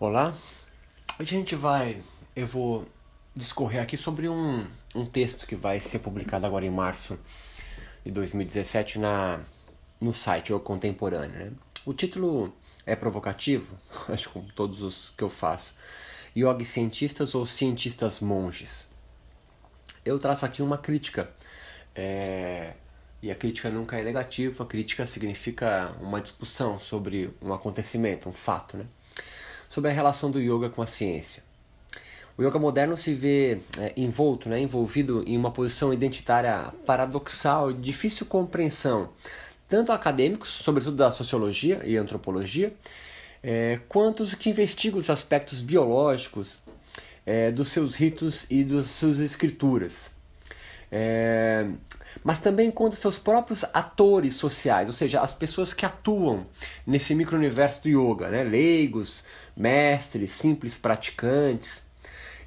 Olá, hoje a gente vai, eu vou discorrer aqui sobre um, um texto que vai ser publicado agora em março de 2017 na, no site O Contemporâneo. Né? O título é provocativo, acho que todos os que eu faço. Yogi cientistas ou cientistas monges? Eu traço aqui uma crítica. É, e a crítica nunca é negativa, a crítica significa uma discussão sobre um acontecimento, um fato, né? Sobre a relação do yoga com a ciência. O yoga moderno se vê é, envolto, né, envolvido em uma posição identitária paradoxal difícil compreensão, tanto acadêmicos, sobretudo da sociologia e antropologia, é, quanto os que investigam os aspectos biológicos é, dos seus ritos e das suas escrituras. É, mas também contra seus próprios atores sociais, ou seja, as pessoas que atuam nesse micro-universo do yoga, né? leigos, mestres, simples praticantes.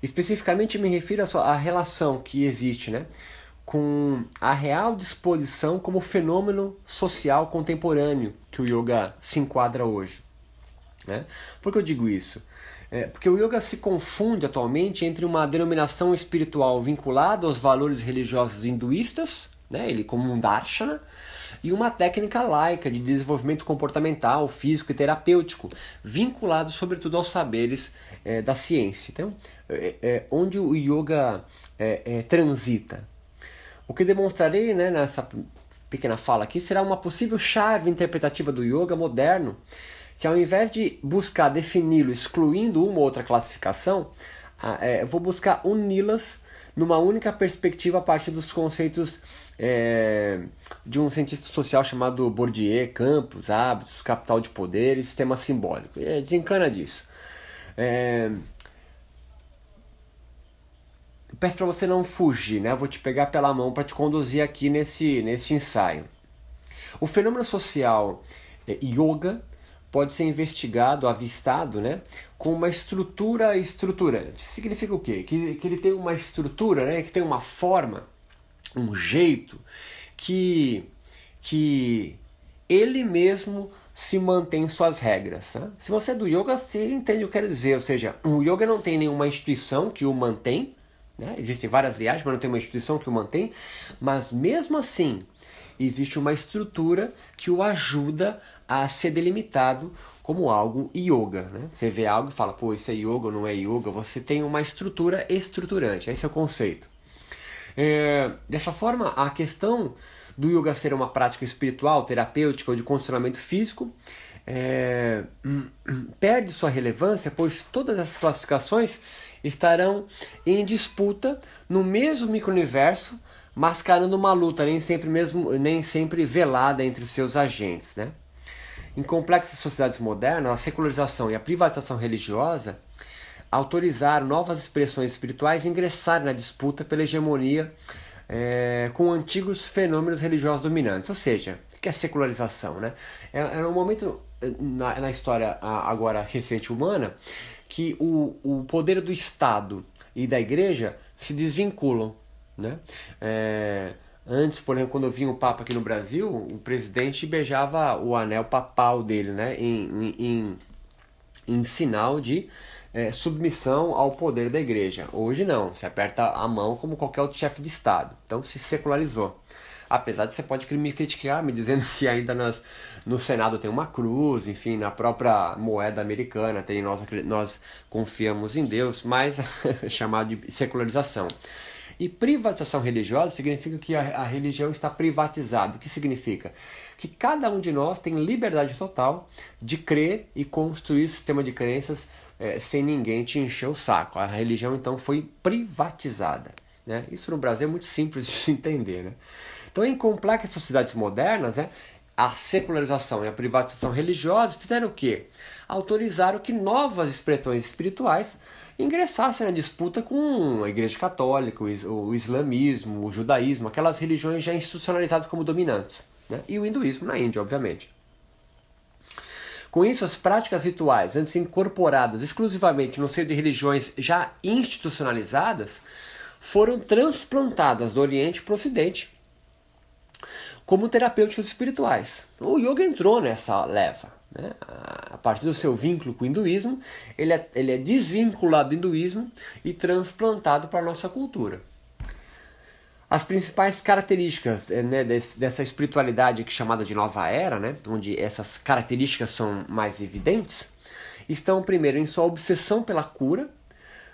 Especificamente me refiro à relação que existe né? com a real disposição como fenômeno social contemporâneo que o yoga se enquadra hoje. Né? Por que eu digo isso? É, porque o yoga se confunde atualmente entre uma denominação espiritual vinculada aos valores religiosos hinduístas né? ele como um darshana, e uma técnica laica de desenvolvimento comportamental, físico e terapêutico, vinculado sobretudo aos saberes é, da ciência. Então, é, é, onde o yoga transita. O que demonstrarei né, nessa pequena fala aqui será uma possível chave interpretativa do yoga moderno, que ao invés de buscar defini-lo excluindo uma ou outra classificação, vou buscar uni-las numa única perspectiva a partir dos conceitos é, de um cientista social chamado Bourdieu, campos, hábitos, capital de poder e sistema simbólico. É, desencana disso. É, peço para você não fugir, né? Eu vou te pegar pela mão para te conduzir aqui nesse, nesse ensaio. O fenômeno social é, yoga pode ser investigado, avistado, né, com uma estrutura estruturante. Significa o quê? Que, que ele tem uma estrutura, né, que tem uma forma, um jeito que, que ele mesmo se mantém suas regras. Né? Se você é do yoga, você entende o que eu quero dizer. Ou seja, o yoga não tem nenhuma instituição que o mantém. Né? Existem várias liagens, mas não tem uma instituição que o mantém. Mas mesmo assim, existe uma estrutura que o ajuda a ser delimitado como algo yoga. Né? Você vê algo e fala, pô, isso é yoga ou não é yoga. Você tem uma estrutura estruturante. Esse é o conceito. É, dessa forma, a questão do yoga ser uma prática espiritual, terapêutica ou de condicionamento físico é, perde sua relevância, pois todas essas classificações estarão em disputa no mesmo micro-universo mascarando uma luta nem sempre mesmo nem sempre velada entre os seus agentes, né? Em complexas sociedades modernas, a secularização e a privatização religiosa autorizaram novas expressões espirituais ingressarem na disputa pela hegemonia é, com antigos fenômenos religiosos dominantes. Ou seja, que é secularização? Né? É, é um momento eh, na, na história agora recente humana que o, o poder do Estado e da Igreja se desvinculam. Né? É, antes, por exemplo, quando eu vinha o Papa aqui no Brasil, o presidente beijava o anel papal dele né? em, em, em sinal de é, submissão ao poder da igreja. Hoje não, se aperta a mão como qualquer outro chefe de Estado. Então se secularizou. Apesar de você pode me criticar, me dizendo que ainda nas, no Senado tem uma cruz, enfim, na própria moeda americana tem nós, nós confiamos em Deus, mas chamado de secularização. E privatização religiosa significa que a, a religião está privatizada. O que significa? Que cada um de nós tem liberdade total de crer e construir sistema de crenças é, sem ninguém te encher o saco. A religião então foi privatizada. Né? Isso no Brasil é muito simples de se entender. Né? Então, em complexas sociedades modernas, né, a secularização e a privatização religiosa fizeram o quê? Autorizaram que novas expressões espirituais ingressassem na disputa com a Igreja Católica, o islamismo, o judaísmo, aquelas religiões já institucionalizadas como dominantes. Né? E o hinduísmo na Índia, obviamente. Com isso, as práticas rituais, antes incorporadas exclusivamente no seio de religiões já institucionalizadas, foram transplantadas do Oriente para o Ocidente como terapêuticas espirituais. O yoga entrou nessa leva. né, a partir do seu vínculo com o hinduísmo, ele é, ele é desvinculado do hinduísmo e transplantado para a nossa cultura. As principais características eh, né, dessa espiritualidade aqui chamada de nova era, né, onde essas características são mais evidentes, estão primeiro em sua obsessão pela cura,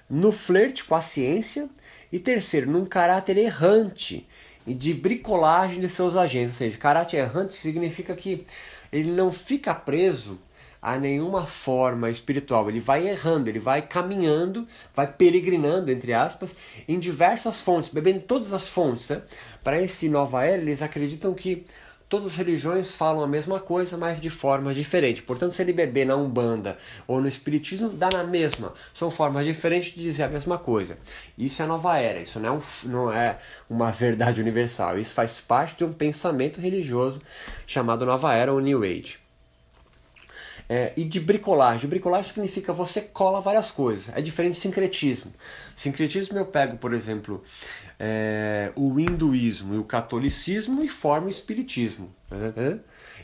no flerte com a ciência e terceiro, num caráter errante e de bricolagem de seus agentes. Ou seja, caráter errante significa que ele não fica preso a nenhuma forma espiritual. Ele vai errando, ele vai caminhando, vai peregrinando, entre aspas, em diversas fontes, bebendo todas as fontes. Né? Para esse Nova Era, eles acreditam que todas as religiões falam a mesma coisa, mas de forma diferente. Portanto, se ele beber na Umbanda ou no Espiritismo, dá na mesma. São formas diferentes de dizer a mesma coisa. Isso é nova era, isso não é, um, não é uma verdade universal. Isso faz parte de um pensamento religioso chamado Nova Era ou New Age. É, e de bricolagem. Bricolagem significa você cola várias coisas. É diferente de sincretismo. Sincretismo eu pego, por exemplo, é, o hinduísmo e o catolicismo e formo o espiritismo.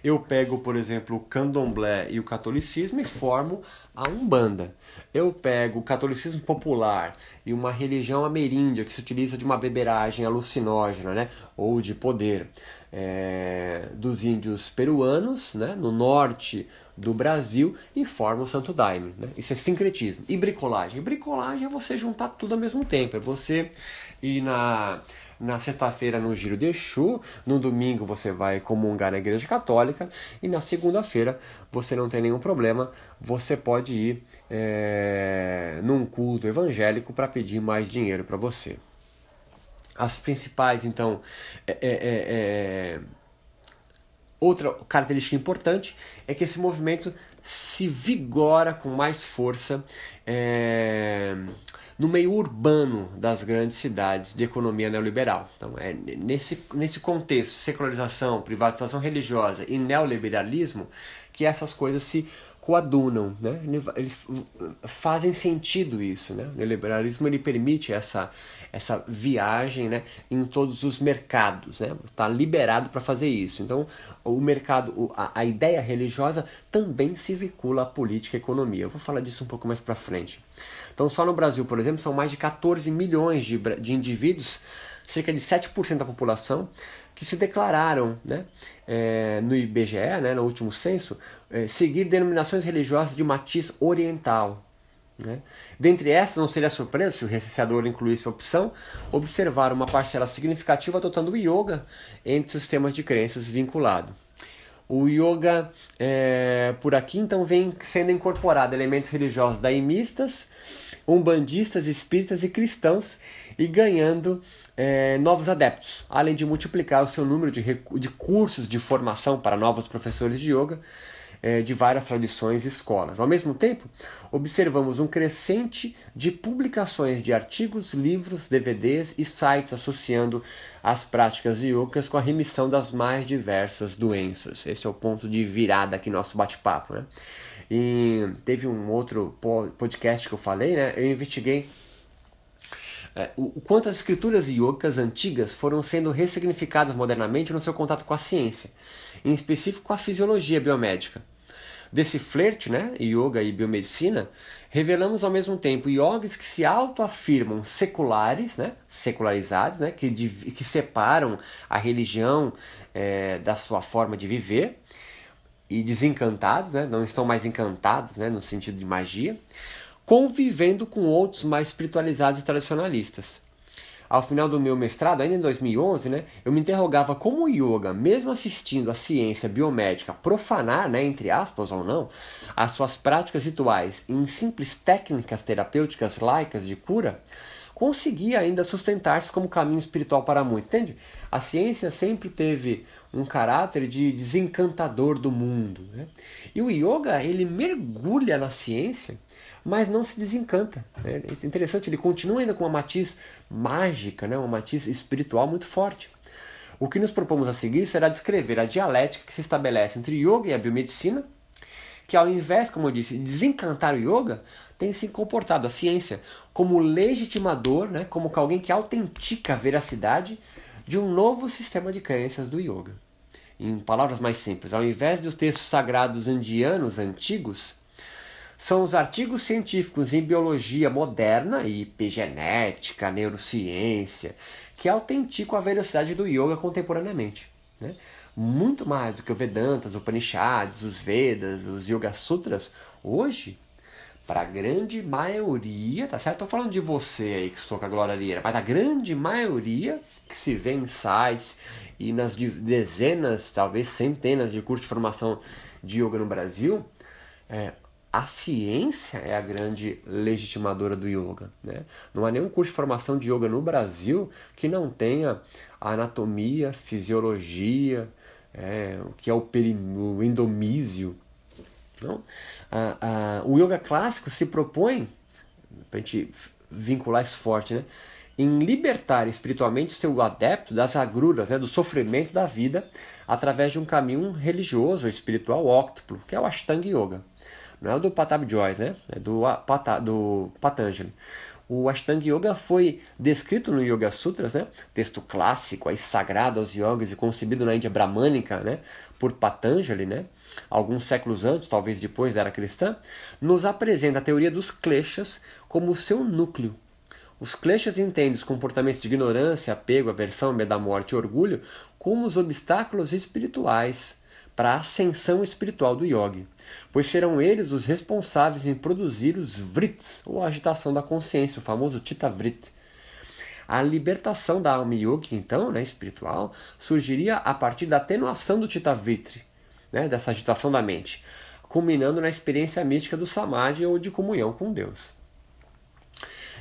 Eu pego, por exemplo, o candomblé e o catolicismo e formo a umbanda. Eu pego o catolicismo popular e uma religião ameríndia que se utiliza de uma beberagem alucinógena, né? ou de poder. É, dos índios peruanos, né? no norte do Brasil e forma o Santo Daime. Né? Isso é sincretismo. E bricolagem? Bricolagem é você juntar tudo ao mesmo tempo. É você ir na, na sexta-feira no Giro de Exu, no domingo você vai comungar na Igreja Católica e na segunda-feira você não tem nenhum problema, você pode ir é, num culto evangélico para pedir mais dinheiro para você. As principais, então, é, é, é, é Outra característica importante é que esse movimento se vigora com mais força é, no meio urbano das grandes cidades de economia neoliberal. Então, é nesse, nesse contexto, secularização, privatização religiosa e neoliberalismo, que essas coisas se coadunam, né? Eles fazem sentido isso, né? O neoliberalismo ele permite essa essa viagem, né, em todos os mercados, né? Está liberado para fazer isso. Então, o mercado, a, a ideia religiosa também se vincula à política e à economia. Eu vou falar disso um pouco mais para frente. Então, só no Brasil, por exemplo, são mais de 14 milhões de, de indivíduos, cerca de 7% da população, que se declararam né, é, no IBGE, né, no último censo, é, seguir denominações religiosas de matiz oriental. Né? Dentre essas, não seria surpresa se o recenseador incluísse a opção, observar uma parcela significativa adotando o yoga entre sistemas de crenças vinculado. O yoga, é, por aqui, então, vem sendo incorporado elementos religiosos daimistas, umbandistas, espíritas e cristãos e ganhando é, novos adeptos, além de multiplicar o seu número de, de cursos de formação para novos professores de yoga é, de várias tradições e escolas. Ao mesmo tempo, observamos um crescente de publicações de artigos, livros, DVDs e sites associando as práticas yogas com a remissão das mais diversas doenças. Esse é o ponto de virada aqui no nosso bate-papo. Né? E teve um outro podcast que eu falei, né? eu investiguei o quanto as escrituras yogas antigas foram sendo ressignificadas modernamente no seu contato com a ciência, em específico com a fisiologia biomédica. Desse flerte, né, yoga e biomedicina, revelamos ao mesmo tempo yogis que se autoafirmam seculares, né, secularizados, né, que, que separam a religião é, da sua forma de viver, e desencantados, né, não estão mais encantados né, no sentido de magia, convivendo com outros mais espiritualizados e tradicionalistas ao final do meu mestrado, ainda em 2011, né, eu me interrogava como o yoga, mesmo assistindo a ciência biomédica profanar, né, entre aspas ou não, as suas práticas rituais em simples técnicas terapêuticas laicas de cura, conseguia ainda sustentar-se como caminho espiritual para muitos, entende? A ciência sempre teve um caráter de desencantador do mundo, né? E o yoga, ele mergulha na ciência mas não se desencanta. Né? É interessante, ele continua ainda com uma matiz mágica, né? uma matiz espiritual muito forte. O que nos propomos a seguir será descrever a dialética que se estabelece entre yoga e a biomedicina, que ao invés, como eu disse, de desencantar o yoga, tem se comportado a ciência como legitimador, né? como alguém que autentica a veracidade de um novo sistema de crenças do yoga. Em palavras mais simples, ao invés dos textos sagrados indianos antigos, são os artigos científicos em biologia moderna e epigenética, neurociência, que autenticam a velocidade do yoga contemporaneamente. Né? Muito mais do que o Vedanta, os Upanishads, os Vedas, os Yoga Sutras, hoje, para a grande maioria, tá certo? Estou falando de você aí que estou com a Glória mas a grande maioria que se vê em sites e nas dezenas, talvez centenas de cursos de formação de yoga no Brasil, é, a ciência é a grande legitimadora do yoga. Né? Não há nenhum curso de formação de yoga no Brasil que não tenha anatomia, fisiologia, é, o que é o, perim, o endomísio. O yoga clássico se propõe, para a gente vincular isso forte, né? em libertar espiritualmente seu adepto das agruras, né? do sofrimento da vida, através de um caminho religioso, espiritual óctuplo, que é o Ashtanga Yoga. Não é o do Patab né? É do, do Patanjali. O Ashtanga Yoga foi descrito no Yoga Sutras, né? texto clássico, aí, sagrado aos yogis e concebido na Índia Brahmânica né? por Patanjali, né? alguns séculos antes, talvez depois da era cristã, nos apresenta a teoria dos kleshas como seu núcleo. Os kleshas entendem os comportamentos de ignorância, apego, aversão, medo da morte e orgulho como os obstáculos espirituais para a ascensão espiritual do yogi pois serão eles os responsáveis em produzir os vrits, ou a agitação da consciência, o famoso Tita Vrit. A libertação da alma yogi, então, né, espiritual, surgiria a partir da atenuação do Tita Vrit, né, dessa agitação da mente, culminando na experiência mística do Samadhi ou de comunhão com Deus.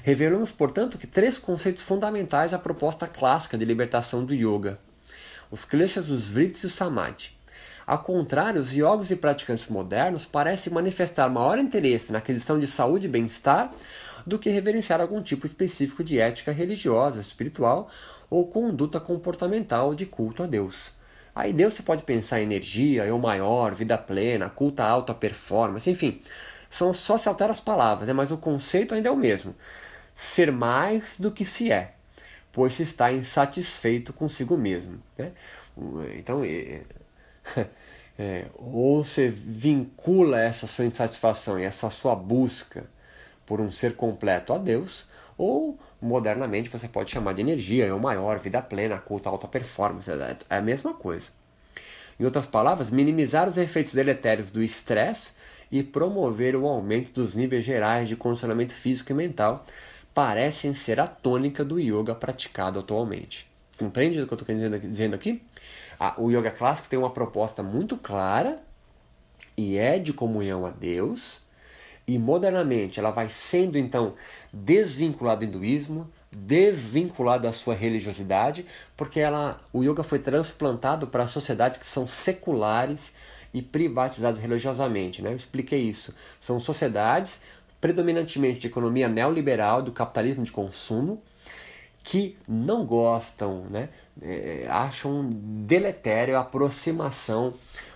Revelamos, portanto, que três conceitos fundamentais à proposta clássica de libertação do yoga: os kleshas, os vrits e o samadhi. Ao contrário, os yogis e praticantes modernos parecem manifestar maior interesse na aquisição de saúde e bem-estar do que reverenciar algum tipo específico de ética religiosa, espiritual ou conduta comportamental de culto a Deus. Aí Deus você pode pensar em energia, eu maior, vida plena, culto a alta performance, enfim. São só se alteram as palavras, né? mas o conceito ainda é o mesmo. Ser mais do que se é, pois se está insatisfeito consigo mesmo. Né? Então, é, ou você vincula essa sua insatisfação e essa sua busca por um ser completo a Deus, ou modernamente você pode chamar de energia, é o maior, vida plena, culto, alta performance, é, é a mesma coisa. Em outras palavras, minimizar os efeitos deletérios do estresse e promover o aumento dos níveis gerais de condicionamento físico e mental parecem ser a tônica do yoga praticado atualmente. Compreende o que eu estou dizendo aqui? Ah, o yoga clássico tem uma proposta muito clara e é de comunhão a Deus. E modernamente ela vai sendo então desvinculada do hinduísmo, desvinculada da sua religiosidade, porque ela, o yoga foi transplantado para sociedades que são seculares e privatizadas religiosamente. Né? Eu expliquei isso. São sociedades predominantemente de economia neoliberal, do capitalismo de consumo, que não gostam, né, é, acham deletério a aproximação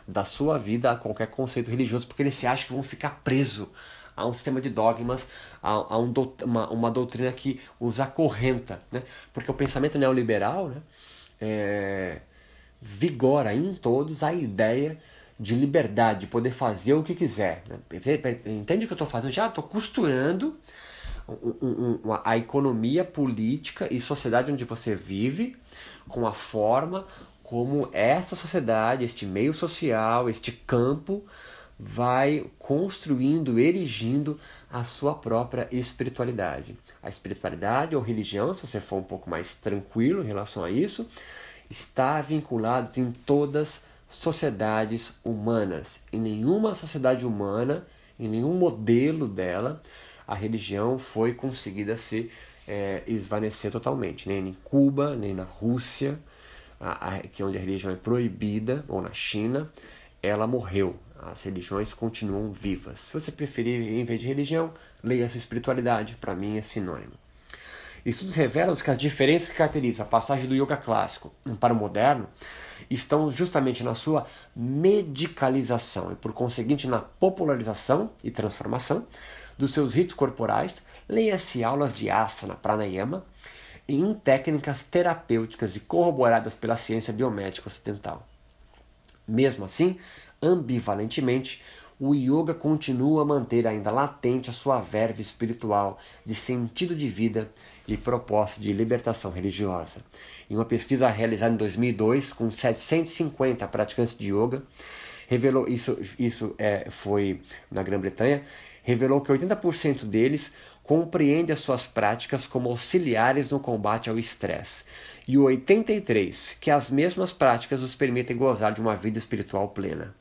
da sua vida a qualquer conceito religioso, porque eles se acham que vão ficar presos a um sistema de dogmas, a, a um uma, uma, doutrina que os acorrenta. Né? Porque o pensamento neoliberal né, é, vigora em todos a ideia de liberdade, de poder fazer o que quiser. Né? Entende o que eu estou fazendo? Já estou costurando um, um, a economia política e sociedade onde você vive com a forma como essa sociedade, este meio social, este campo vai construindo, erigindo a sua própria espiritualidade. A espiritualidade ou religião, se você for um pouco mais tranquilo em relação a isso, está vinculado em todas sociedades humanas. Em nenhuma sociedade humana, em nenhum modelo dela, a religião foi conseguida se é, esvanecer totalmente. Nem em Cuba, nem na Rússia, a, a, que é onde a religião é proibida, ou na China, ela morreu. As religiões continuam vivas. Se você preferir, em vez de religião, leia sua espiritualidade. Para mim é sinônimo. Estudos revelam que as diferenças que caracterizam a passagem do yoga clássico para o moderno estão justamente na sua medicalização e, por conseguinte, na popularização e transformação dos seus ritos corporais, leia-se aulas de asana, pranayama e em técnicas terapêuticas e corroboradas pela ciência biomédica ocidental. Mesmo assim, ambivalentemente, o yoga continua a manter ainda latente a sua verve espiritual de sentido de vida e proposta de libertação religiosa. Em uma pesquisa realizada em 2002 com 750 praticantes de yoga, revelou isso, isso é, foi na Grã-Bretanha, revelou que 80% deles compreende as suas práticas como auxiliares no combate ao estresse, e 83% que as mesmas práticas os permitem gozar de uma vida espiritual plena.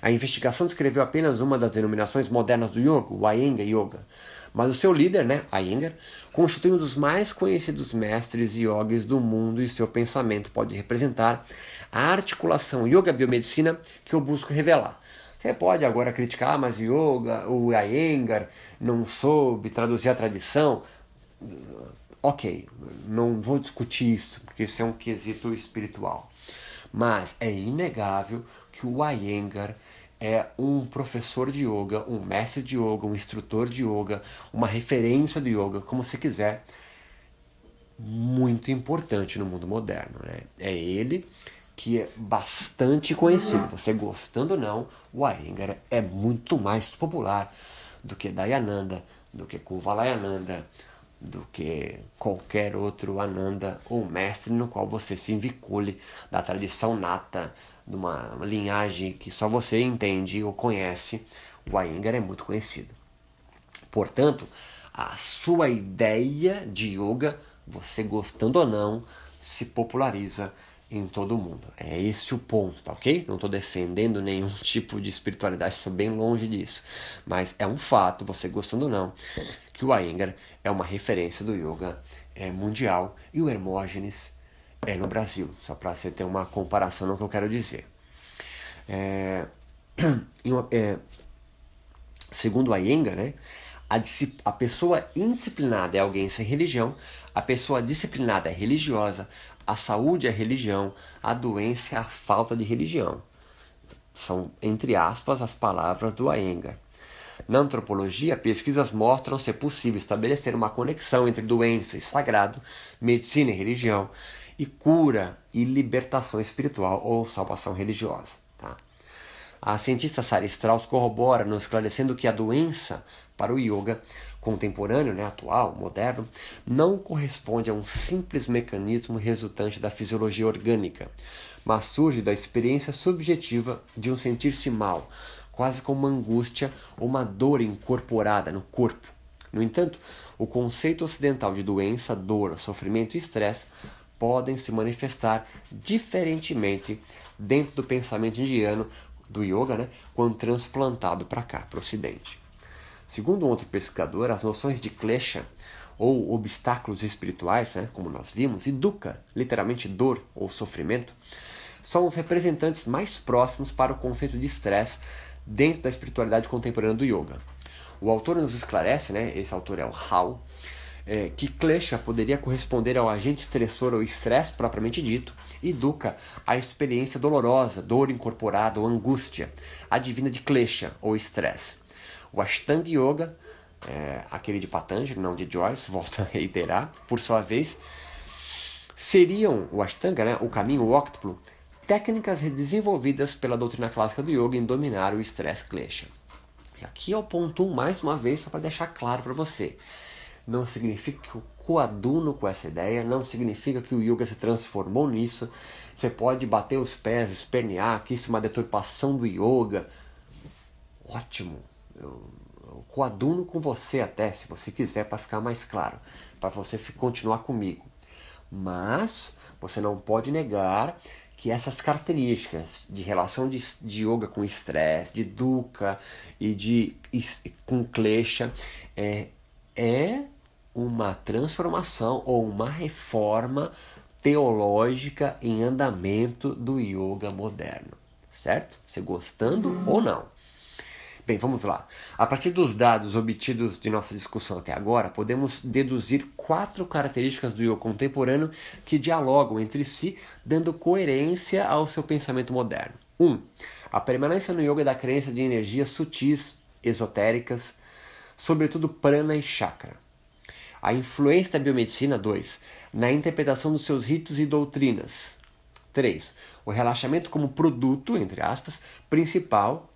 A investigação descreveu apenas uma das denominações modernas do yoga, o Iyengar Yoga, mas o seu líder, né, Iyengar, constitui um dos mais conhecidos mestres yogis do mundo e seu pensamento pode representar a articulação yoga-biomedicina que eu busco revelar. Você pode agora criticar, ah, mas yoga, o Iyengar não soube traduzir a tradição. Ok, não vou discutir isso, porque isso é um quesito espiritual. Mas é inegável que o Iyengar é um professor de yoga, um mestre de yoga, um instrutor de yoga, uma referência de yoga, como se quiser, muito importante no mundo moderno. Né? É ele que é bastante conhecido. Você gostando ou não, o Iyengar é muito mais popular do que Dayananda, do que Kuvalayananda, do que qualquer outro Ananda ou mestre no qual você se vincule da tradição nata de uma linhagem que só você entende ou conhece, o Iyengar é muito conhecido. Portanto, a sua ideia de yoga, você gostando ou não, se populariza em todo o mundo. É esse o ponto, tá ok? Não estou defendendo nenhum tipo de espiritualidade, estou bem longe disso. Mas é um fato, você gostando ou não, que o Iyengar é uma referência do yoga é, mundial e o Hermógenes é no Brasil, só para você ter uma comparação no que eu quero dizer. É, é, segundo a Iyengar, né, a, a pessoa indisciplinada é alguém sem religião, a pessoa disciplinada é religiosa, a saúde é religião, a doença é a falta de religião. São, entre aspas, as palavras do Iyengar. Na antropologia, pesquisas mostram ser possível estabelecer uma conexão entre doença e sagrado, medicina e religião, e cura e libertação espiritual ou salvação religiosa. Tá? A cientista Sarah Strauss corrobora nos esclarecendo que a doença para o yoga contemporâneo, né, atual, moderno, não corresponde a um simples mecanismo resultante da fisiologia orgânica, mas surge da experiência subjetiva de um sentir-se mal, quase como uma angústia ou uma dor incorporada no corpo. No entanto, o conceito ocidental de doença, dor, sofrimento e estresse podem se manifestar diferentemente dentro do pensamento indiano do yoga, né, quando transplantado para cá, para o ocidente. Segundo um outro pesquisador, as noções de klesha, ou obstáculos espirituais, né, como nós vimos, e dukkha, literalmente dor ou sofrimento, são os representantes mais próximos para o conceito de estresse dentro da espiritualidade contemporânea do yoga. O autor nos esclarece, né, esse autor é o Hall, é, que klesha poderia corresponder ao agente estressor ou estresse propriamente dito, e dukkha a experiência dolorosa, dor incorporada ou angústia, advinda de klesha ou estresse. O Ashtanga Yoga, é, aquele de Patanjali, não de Joyce, volto a reiterar, por sua vez, seriam o Ashtanga, né, o caminho o óctuplo, técnicas desenvolvidas pela doutrina clássica do yoga em dominar o estresse klesha. E aqui é o ponto 1, um, mais uma vez, só para deixar claro para você. Não significa que eu coaduno com essa ideia, não significa que o yoga se transformou nisso. Você pode bater os pés, espernear, que isso é uma deturpação do yoga. Ótimo, eu, coaduno com você até, se você quiser, para ficar mais claro, para você continuar comigo. Mas você não pode negar que essas características de relação de, de yoga com estresse, de dukkha e de com klesha é, é uma transformação ou uma reforma teológica em andamento do yoga moderno, certo? Você gostando ou não? Bem, vamos lá. A partir dos dados obtidos de nossa discussão até agora, podemos deduzir quatro características do yoga contemporâneo que dialogam entre si, dando coerência ao seu pensamento moderno. 1. Um, a permanência no yoga da crença de energias sutis, esotéricas, sobretudo prana e chakra. A influência da biomedicina 2. Na interpretação dos seus ritos e doutrinas. 3. O relaxamento como produto, entre aspas, principal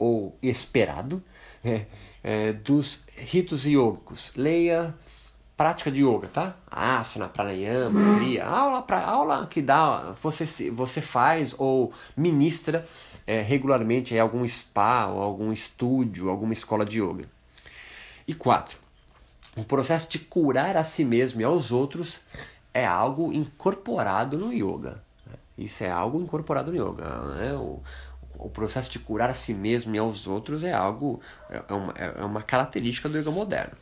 ou esperado é, é, dos ritos yogicos. Leia prática de yoga, tá? Asana, pranayama, kriya, aula, pra, aula que dá, você, você faz ou ministra é, regularmente em algum spa ou algum estúdio, alguma escola de yoga. E quatro, o processo de curar a si mesmo e aos outros é algo incorporado no yoga. Isso é algo incorporado no yoga. Né? O, o processo de curar a si mesmo e aos outros é algo, é, é uma, é uma característica do yoga moderno.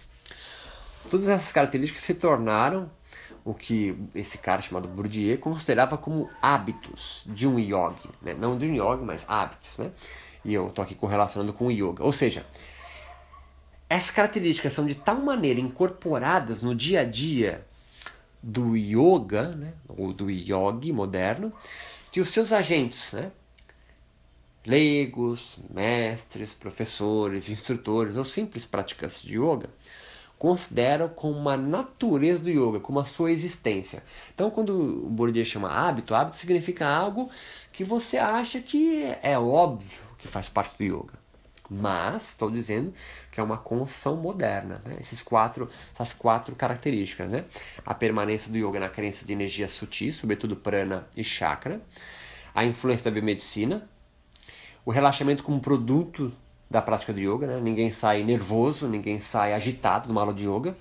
Todas essas características se tornaram o que esse cara chamado Bourdieu considerava como hábitos de um yogi, né? não de um yogi, mas hábitos, né? E eu estou aqui correlacionando com o yoga. Ou seja, essas características são de tal maneira incorporadas no dia a dia do yoga, né? ou do yogi moderno, que os seus agentes, né? Leigos, mestres, professores, instrutores ou simples praticantes de yoga, consideram como uma natureza do yoga, como a sua existência. Então, quando o Bourdieu chama hábito, hábito significa algo que você acha que é óbvio que faz parte do yoga. Mas estou dizendo que é uma construção moderna, né? Esses quatro, essas quatro características, né? A permanência do yoga na crença de energia sutil, sobretudo prana e chakra, a influência da biomedicina, o relaxamento como produto da prática do yoga, né? Ninguém sai nervoso, ninguém sai agitado numa aula de yoga,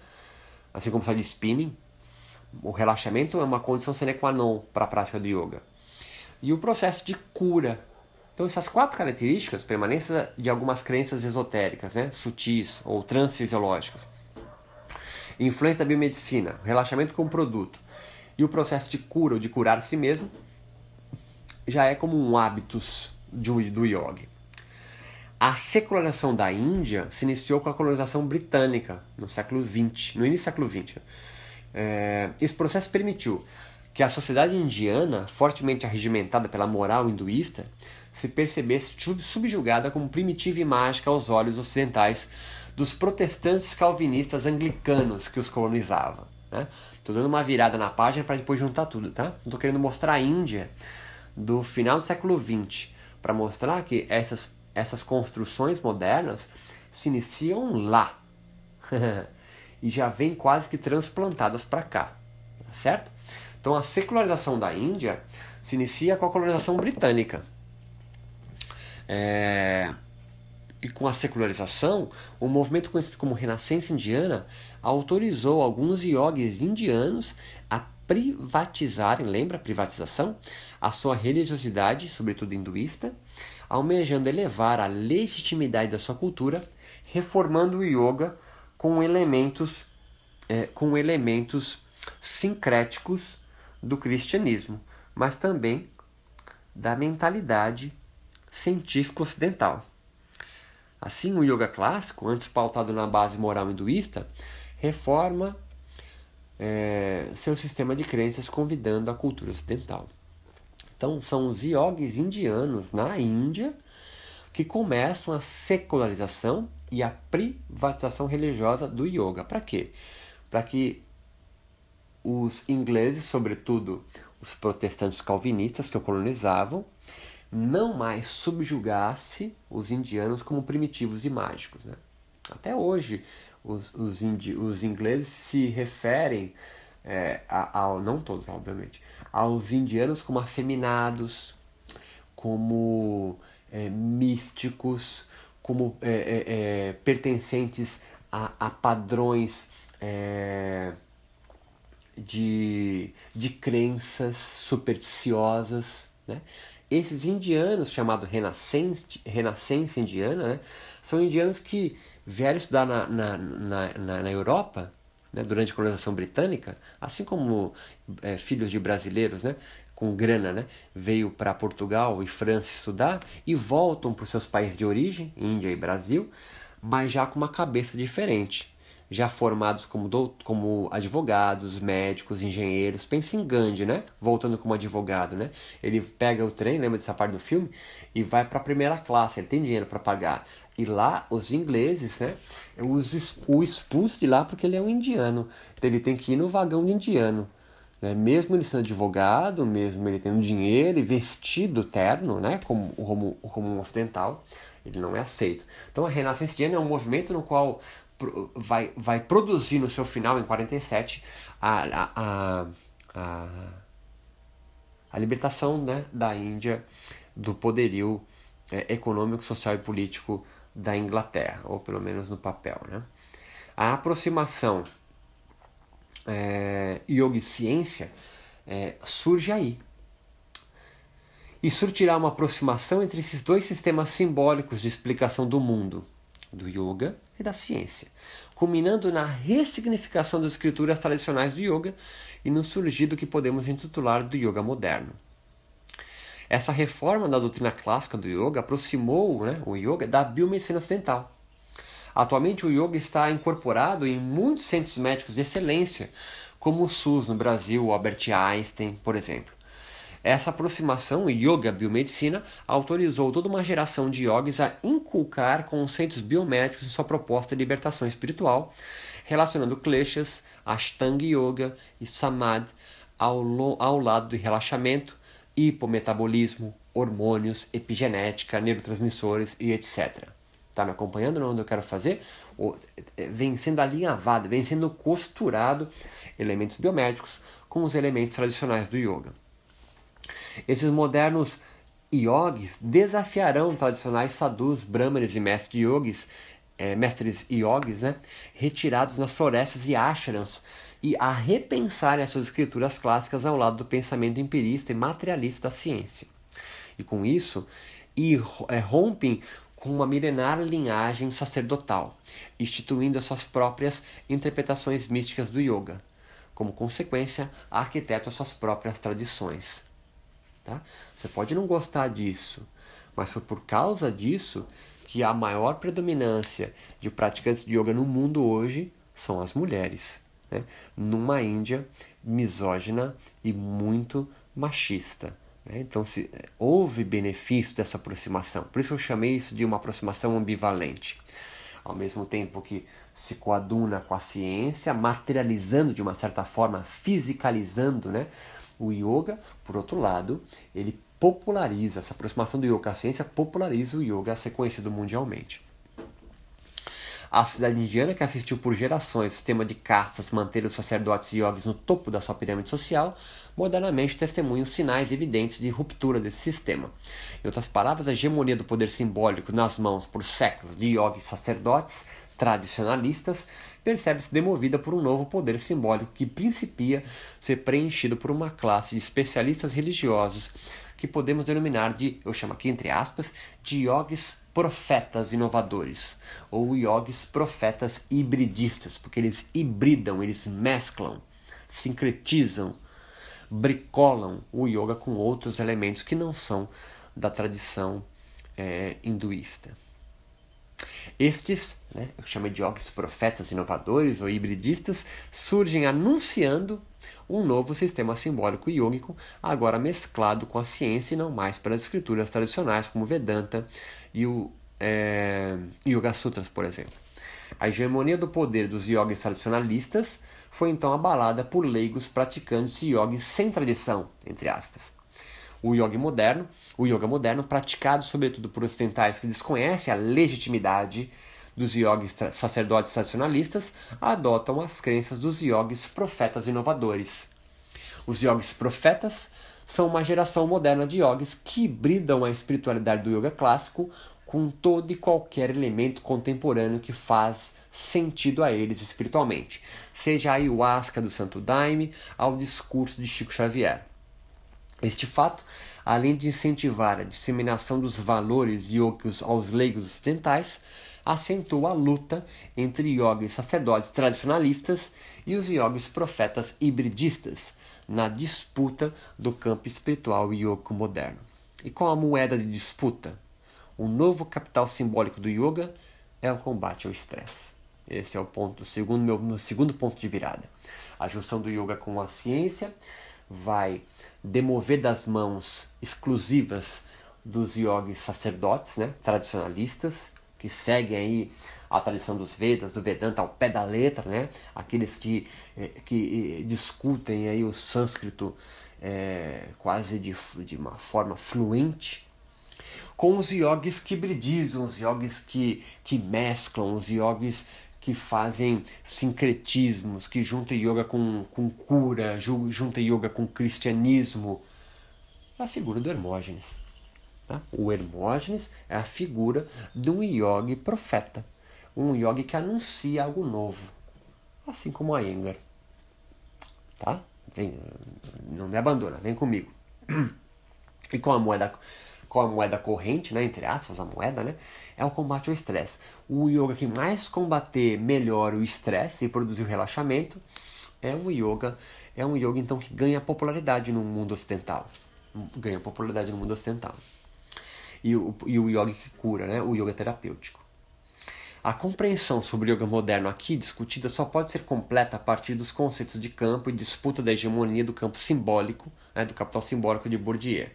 assim como sai de spinning. O relaxamento é uma condição sine qua non para a prática do yoga. E o processo de cura. Então essas quatro características, permanência de algumas crenças esotéricas, né? sutis ou transfisiológicas, influência da biomedicina, relaxamento com o produto e o processo de cura ou de curar si mesmo, já é como um hábitos do yoga. A secularização da Índia se iniciou com a colonização britânica no século XX, no início do século XX. É, esse processo permitiu que a sociedade indiana, fortemente arregimentada pela moral hinduísta, se percebesse subjugada como primitiva e mágica aos olhos ocidentais dos protestantes calvinistas anglicanos que os colonizavam. Estou né? dando uma virada na página para depois juntar tudo, tá? Estou querendo mostrar a Índia do final do século XX para mostrar que essas essas construções modernas se iniciam lá e já vêm quase que transplantadas para cá, tá certo? Então a secularização da Índia se inicia com a colonização britânica. É... E com a secularização, o movimento conhecido como Renascença Indiana autorizou alguns iogues indianos a privatizarem, lembra privatização? A sua religiosidade, sobretudo hinduísta, almejando elevar a legitimidade da sua cultura, reformando o yoga com elementos, é, com elementos sincréticos do cristianismo, mas também da mentalidade científica ocidental. Assim, o yoga clássico, antes pautado na base moral hinduísta, reforma é, seu sistema de crenças convidando a cultura ocidental. Então, são os yogis indianos na Índia que começam a secularização e a privatização religiosa do yoga. Para quê? Para que os ingleses, sobretudo os protestantes calvinistas que o colonizavam, não mais subjugasse os indianos como primitivos e mágicos. Né? Até hoje, os, os, os ingleses se referem é, ao, não todos, obviamente, aos indianos como afeminados, como é, místicos, como é, é, é pertencentes a, a padrões é, de, de crenças supersticiosas. Né? Esses indianos, chamados renascença, renascença indiana, né? são indianos que vieram estudar na, na, na, na Europa né, durante a colonização britânica, assim como é, filhos de brasileiros né, com grana né, veio para Portugal e França estudar e voltam para os seus países de origem, Índia e Brasil, mas já com uma cabeça diferente. Já formados como, do, como advogados, médicos, engenheiros. Pense em Gandhi, né? Voltando como advogado, né? Ele pega o trem, lembra dessa parte do filme? E vai para a primeira classe. Ele tem dinheiro para pagar. E lá, os ingleses, né? Os, o expulso de lá porque ele é um indiano. Então ele tem que ir no vagão de indiano. né? mesmo ele sendo advogado, mesmo ele tendo dinheiro e vestido terno, né? como o Romulo, o Romulo ocidental, ele não é aceito. Então a Renascença indiana é um movimento no qual vai, vai produzir no seu final, em 47, a, a, a, a, a libertação né, da Índia do poderio é, econômico, social e político da Inglaterra, ou pelo menos no papel. Né? A aproximação é, yoga e ciência é, surge aí. E surtirá uma aproximação entre esses dois sistemas simbólicos de explicação do mundo, do yoga e da ciência, culminando na ressignificação das escrituras tradicionais do yoga e no surgido que podemos intitular do yoga moderno. Essa reforma da doutrina clássica do yoga aproximou né, o yoga da biomedicina ocidental. Atualmente, o yoga está incorporado em muitos centros médicos de excelência, como o SUS no Brasil, o Albert Einstein, por exemplo. Essa aproximação yoga-biomedicina autorizou toda uma geração de yogis a inculcar conceitos biomédicos em sua proposta de libertação espiritual, relacionando kleshas, ashtanga yoga e samadhi ao, ao lado do relaxamento, hipometabolismo, hormônios, epigenética, neurotransmissores e etc. Está me acompanhando onde eu quero fazer? É, vem sendo alinhavado, vem sendo costurado elementos biomédicos com os elementos tradicionais do yoga. Esses modernos yogis desafiarão tradicionais sadhus, brahmanes e mestres yogis, é, mestres yogis, né, retirados nas florestas e ashrams e a repensarem as suas escrituras clássicas ao lado do pensamento empirista e materialista da ciência. E com isso, é, rompem com uma milenar linhagem sacerdotal, instituindo as suas próprias interpretações místicas do yoga. Como consequência, arquitetam as suas próprias tradições. Tá? Você pode não gostar disso, mas foi por causa disso que a maior predominância de praticantes de yoga no mundo hoje são as mulheres né, numa Índia misógina e muito machista. Né? Então, se, houve benefício dessa aproximação. Por isso eu chamei isso de uma aproximação ambivalente. Ao mesmo tempo que se coaduna com a ciência, materializando de uma certa forma, fisicalizando né, o yoga, por outro lado, ele populariza, essa aproximação do yoga a ciência populariza o yoga a ser conhecido mundialmente. A cidade indiana, que assistiu por gerações o sistema de castas manter os sacerdotes e yogis no topo da sua pirâmide social, modernamente testemunha os sinais evidentes de ruptura desse sistema. Em outras palavras, a hegemonia do poder simbólico nas mãos por séculos de yogis sacerdotes tradicionalistas percebe-se demovida por um novo poder simbólico que principia ser preenchido por uma classe de especialistas religiosos que podemos denominar de, eu chamo aqui entre aspas, de yogis profetas inovadores, ou yogis profetas hibridistas, porque eles hibridam, eles mesclam, sincretizam, bricolam o yoga com outros elementos que não são da tradição é, hinduísta. Estes, né, eu chamo de yogis profetas inovadores ou hibridistas, surgem anunciando um novo sistema simbólico yógico, agora mesclado com a ciência e não mais pelas escrituras tradicionais como Vedanta e o é, Yoga Sutras, por exemplo. A hegemonia do poder dos yogis tradicionalistas foi então abalada por leigos praticantes de yogis sem tradição, entre aspas. O yoga moderno, o yoga moderno praticado sobretudo por ocidentais que desconhecem a legitimidade dos yogis sacerdotes tradicionalistas, adotam as crenças dos yogis profetas inovadores. Os yogis profetas são uma geração moderna de yogis que hibridam a espiritualidade do yoga clássico com todo e qualquer elemento contemporâneo que faz sentido a eles espiritualmente, seja a ayahuasca do Santo Daime ao discurso de Chico Xavier. Este fato, além de incentivar a disseminação dos valores yogis aos leigos ocidentais, acentua a luta entre yogis sacerdotes tradicionalistas e os yogis profetas hibridistas na disputa do campo espiritual yoga moderno. E qual a moeda de disputa? O novo capital simbólico do yoga é o combate ao estresse. Esse é o ponto, segundo meu, meu segundo ponto de virada. A junção do yoga com a ciência vai demover das mãos exclusivas dos yogis sacerdotes, né, tradicionalistas, que seguem aí a tradição dos Vedas, do Vedanta ao pé da letra, né? aqueles que, eh, que eh, discutem aí o sânscrito é, quase de, de uma forma fluente, com os yogis que hibridizam, os yogis que, que mesclam, os yogis que fazem sincretismos, que juntam yoga com, com cura, juntam yoga com cristianismo. A figura do Hermógenes. Tá? O Hermógenes é a figura de um yogi profeta, um yogi que anuncia algo novo, assim como a Engar. Tá? Vem, não me abandona, vem comigo. E com a moeda, com a moeda corrente, né, entre aspas, a moeda, né, é o combate ao estresse. O yoga que mais combater melhor o estresse e produzir o relaxamento é um yoga, é um yoga então que ganha popularidade no mundo ocidental. Ganha popularidade no mundo ocidental. E o, e o yoga que cura, né, o yoga terapêutico. A compreensão sobre o yoga moderno aqui discutida só pode ser completa a partir dos conceitos de campo e disputa da hegemonia do campo simbólico, né, do capital simbólico de Bourdieu.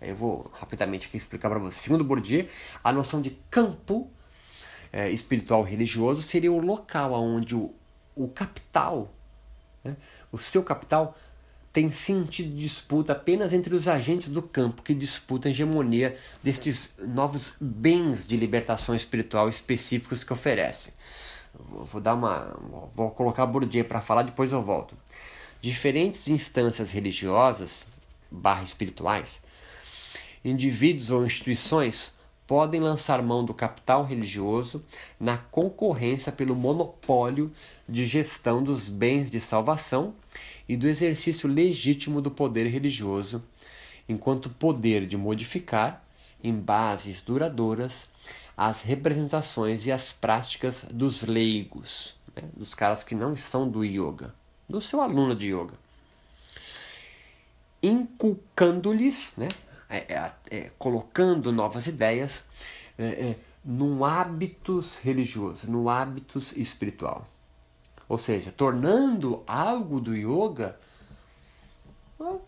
Eu vou rapidamente aqui explicar para você. Segundo Bourdieu, a noção de campo é, espiritual religioso seria o local onde o, o capital, né, o seu capital, tem sentido de disputa apenas entre os agentes do campo que disputam a hegemonia destes novos bens de libertação espiritual específicos que oferecem. Vou dar uma, vou colocar Bourdieu para falar, depois eu volto. Diferentes instâncias religiosas, barra espirituais, indivíduos ou instituições podem lançar mão do capital religioso na concorrência pelo monopólio de gestão dos bens de salvação e do exercício legítimo do poder religioso, enquanto poder de modificar, em bases duradouras, as representações e as práticas dos leigos, né, dos caras que não são do yoga, do seu aluno de yoga, inculcando-lhes, né, é, é, é, colocando novas ideias é, é, num hábitos religioso, no hábitos espiritual. Ou seja, tornando algo do yoga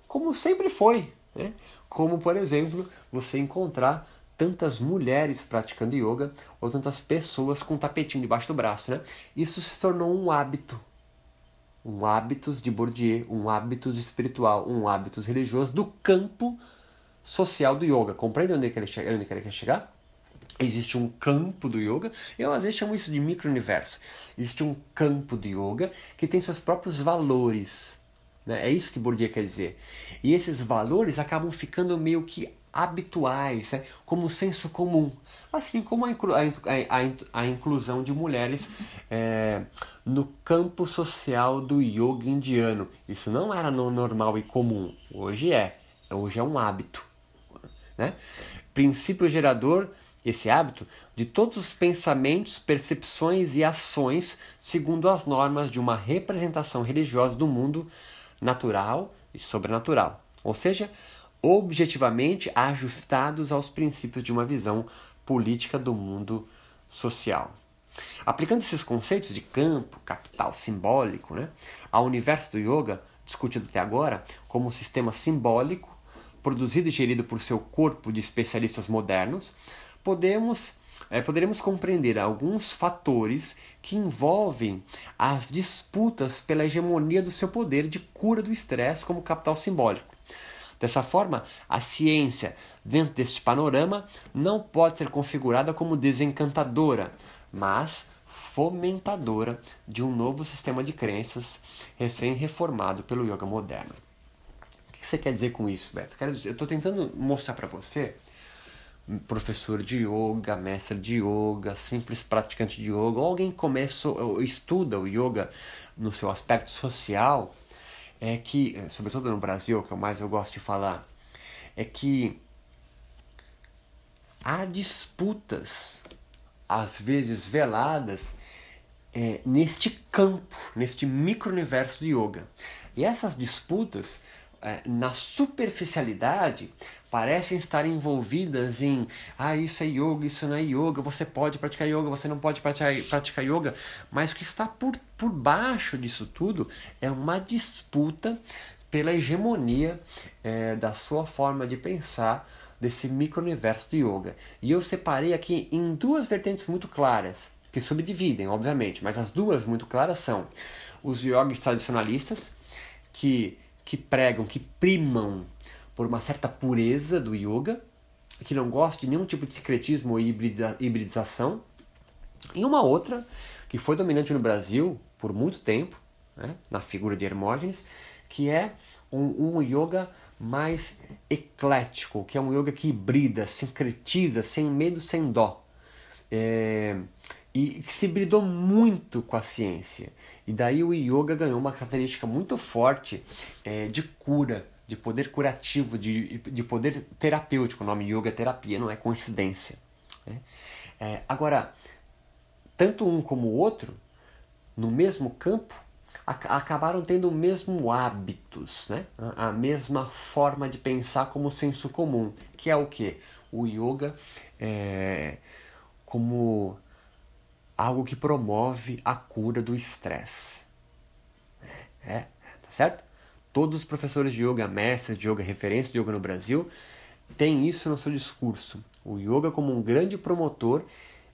como sempre foi. Né? Como, por exemplo, você encontrar tantas mulheres praticando yoga ou tantas pessoas com um tapetinho debaixo do braço. Né? Isso se tornou um hábito. Um hábitos de Bourdieu, um hábitos espiritual, um hábitos religioso do campo social do yoga. Compreende onde, é que onde ele quer chegar? Existe um campo do yoga, eu às vezes chamo isso de micro-universo. Existe um campo do yoga que tem seus próprios valores. Né? É isso que Bourdieu quer dizer. E esses valores acabam ficando meio que habituais, né? como senso comum. Assim como a, inclu a, a, a inclusão de mulheres é, no campo social do yoga indiano. Isso não era no normal e comum. Hoje é. Hoje é um hábito. Né? Princípio gerador esse hábito de todos os pensamentos, percepções e ações segundo as normas de uma representação religiosa do mundo natural e sobrenatural, ou seja, objetivamente ajustados aos princípios de uma visão política do mundo social. Aplicando esses conceitos de campo, capital, simbólico, né, ao universo do yoga, discutido até agora, como um sistema simbólico, produzido e gerido por seu corpo de especialistas modernos, podemos é, poderemos compreender alguns fatores que envolvem as disputas pela hegemonia do seu poder de cura do estresse como capital simbólico. Dessa forma, a ciência, dentro deste panorama, não pode ser configurada como desencantadora, mas fomentadora de um novo sistema de crenças recém-reformado pelo yoga moderno. O que você quer dizer com isso, Beto? Eu estou tentando mostrar para você professor de yoga, mestre de yoga, simples praticante de yoga, ou alguém começa ou estuda o yoga no seu aspecto social, é que, sobretudo no Brasil, que é o mais eu gosto de falar, é que há disputas, às vezes veladas, é, neste campo, neste micro-universo de yoga. E essas disputas, é, na superficialidade, parecem estar envolvidas em ah, isso é yoga, isso não é yoga, você pode praticar yoga, você não pode praticar, praticar yoga, mas o que está por, por baixo disso tudo é uma disputa pela hegemonia é, da sua forma de pensar desse micro-universo do yoga. E eu separei aqui em duas vertentes muito claras. que subdividem, obviamente, mas as duas muito claras são os yogis tradicionalistas, que, que pregam, que primam por uma certa pureza do yoga, que não gostam de nenhum tipo de secretismo ou hibridização, e uma outra que foi dominante no Brasil por muito tempo, né, na figura de Hermógenes, que é um, um yoga mais eclético, que é um yoga que hibrida, sincretiza, sem medo, sem dó. É, e que se hibridou muito com a ciência. E daí o yoga ganhou uma característica muito forte é, de cura, de poder curativo, de, de poder terapêutico. O nome yoga é terapia, não é coincidência. Né? É, agora, tanto um como o outro, no mesmo campo, acabaram tendo o mesmo hábitos, né? a mesma forma de pensar como senso comum, que é o que? O yoga é, como algo que promove a cura do estresse. É, é, tá certo? Todos os professores de yoga, mestres de yoga, referências de yoga no Brasil, têm isso no seu discurso. O yoga como um grande promotor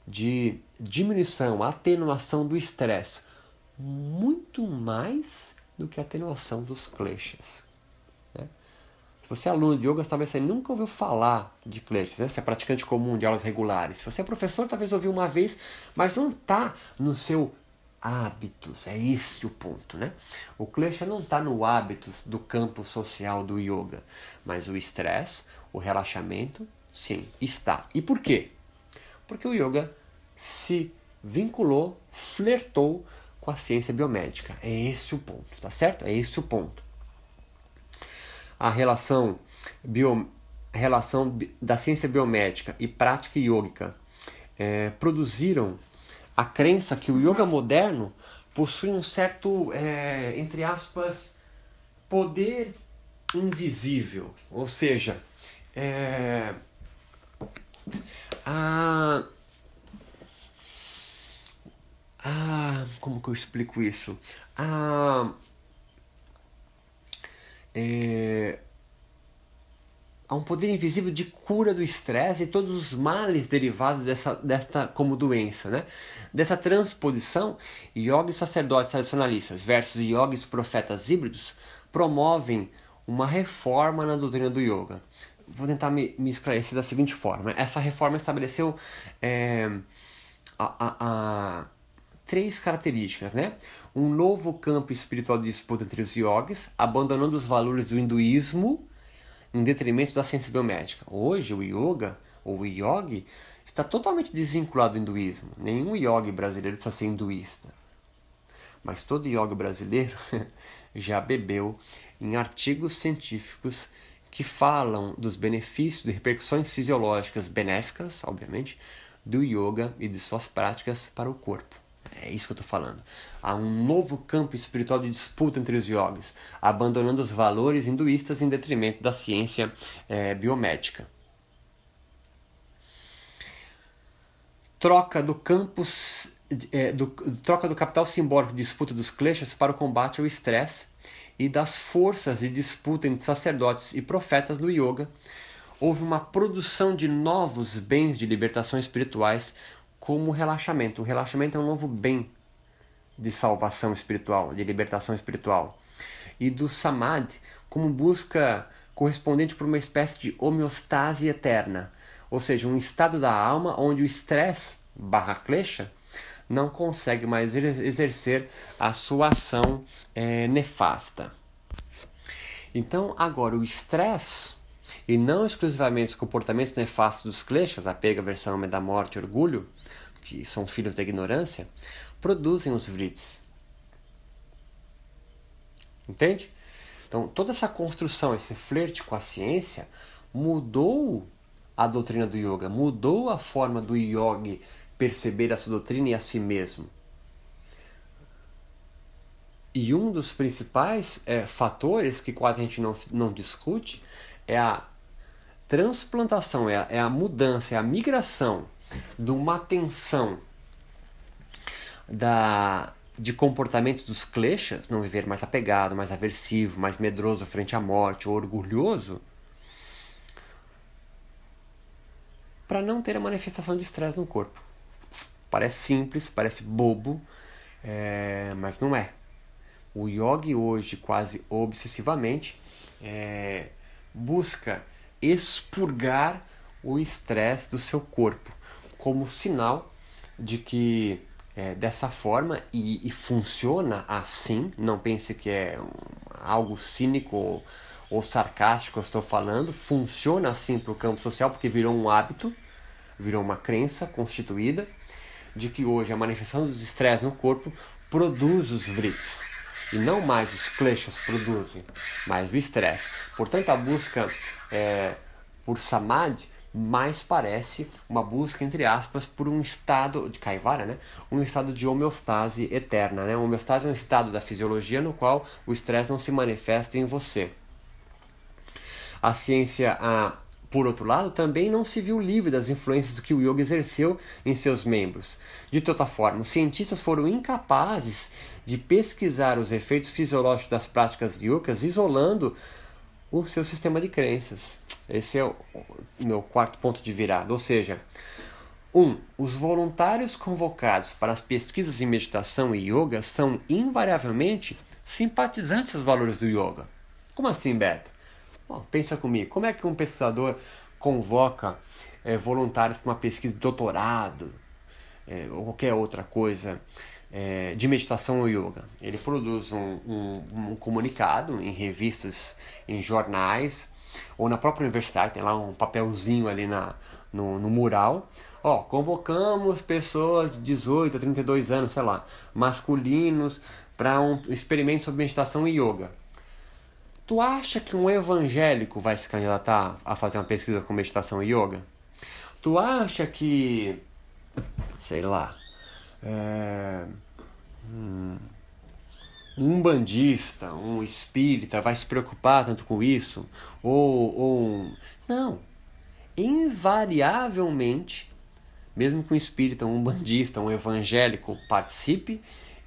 de diminuição, atenuação do estresse, muito mais do que a atenuação dos kleshas. Se você é aluno de yoga, talvez você nunca ouviu falar de kleshas, né? Se é praticante comum de aulas regulares. Se você é professor, talvez ouviu uma vez, mas não está no seu hábitos. É esse o ponto, né? O klesha não está no hábitos do campo social do yoga, mas o estresse, o relaxamento, sim, está. E por quê? Porque o yoga se vinculou, flertou com a ciência biomédica. É esse o ponto, tá certo? É esse o ponto a relação, bio, relação da ciência biomédica e prática yógica é, produziram a crença que o yoga moderno possui um certo, é, entre aspas, poder invisível. Ou seja, é, a, a. Como que eu explico isso? A é, há um poder invisível de cura do estresse e todos os males derivados dessa, desta como doença, né? Dessa transposição, yogis sacerdotes tradicionalistas versus yogis profetas híbridos promovem uma reforma na doutrina do yoga. Vou tentar me, me esclarecer da seguinte forma. Essa reforma estabeleceu é, a, a, a três características, né? Um novo campo espiritual de disputa entre os yogis, abandonando os valores do hinduísmo em detrimento da ciência biomédica. Hoje o yoga, ou o yogi, está totalmente desvinculado do hinduísmo. Nenhum yogi brasileiro precisa ser hinduísta. Mas todo yogi brasileiro já bebeu em artigos científicos que falam dos benefícios e repercussões fisiológicas benéficas, obviamente, do yoga e de suas práticas para o corpo. É isso que eu estou falando. Há um novo campo espiritual de disputa entre os yogis, abandonando os valores hinduístas em detrimento da ciência é, biomédica. Troca do campus é, do, troca do capital simbólico de disputa dos kleshas para o combate ao estresse e das forças de disputa entre sacerdotes e profetas do yoga, houve uma produção de novos bens de libertação espirituais como relaxamento. O relaxamento é um novo bem de salvação espiritual, de libertação espiritual. E do samadhi como busca correspondente por uma espécie de homeostase eterna, ou seja, um estado da alma onde o estresse barra klesha não consegue mais exercer a sua ação é, nefasta. Então, agora, o estresse, e não exclusivamente os comportamentos nefastos dos kleshas, apego, aversão, medo da morte, orgulho, que são filhos da ignorância, produzem os vrids. Entende? Então, toda essa construção, esse flerte com a ciência, mudou a doutrina do yoga, mudou a forma do yogi perceber a sua doutrina e a si mesmo. E um dos principais é, fatores que quase a gente não, não discute é a transplantação, é a, é a mudança, é a migração de uma atenção da, de comportamentos dos kleshas, não viver mais apegado, mais aversivo, mais medroso frente à morte ou orgulhoso, para não ter a manifestação de estresse no corpo. Parece simples, parece bobo, é, mas não é. O yogi hoje, quase obsessivamente, é, busca expurgar o estresse do seu corpo como sinal de que é, dessa forma e, e, funciona assim. Não pense que é algo cínico ou, ou sarcástico eu estou falando. Funciona assim para o campo social porque virou um hábito, virou uma crença constituída de que hoje a manifestação do estresse no corpo produz os vrits. E não mais os kleshas produzem, mas o estresse. Portanto, a busca é, por samadhi mais parece uma busca, entre aspas, por um estado de Kaivara, né? um estado de homeostase eterna. Né? homeostase é um estado da fisiologia no qual o estresse não se manifesta em você. A ciência, a, por outro lado, também não se viu livre das influências que o yoga exerceu em seus membros. De toda forma, os cientistas foram incapazes de pesquisar os efeitos fisiológicos das práticas yogas isolando o seu sistema de crenças. Esse é o meu quarto ponto de virada. Ou seja, um, os voluntários convocados para as pesquisas em meditação e yoga são invariavelmente simpatizantes aos valores do yoga. Como assim, Beto? Bom, pensa comigo, como é que um pesquisador convoca é, voluntários para uma pesquisa de doutorado é, ou qualquer outra coisa é, de meditação ou yoga. Ele produz um, um, um, comunicado em revistas, em jornais, ou na própria universidade, tem lá um papelzinho ali na, no, no mural. Ó, convocamos pessoas de 18 a 32 anos, sei lá, masculinos, para um experimento sobre meditação e yoga. Tu acha que um evangélico vai se candidatar a fazer uma pesquisa com meditação e yoga? Tu acha que, sei lá, é, hum, um bandista, um espírita vai se preocupar tanto com isso? Ou, ou não, invariavelmente, mesmo que um espírita, um bandista, um evangélico participe,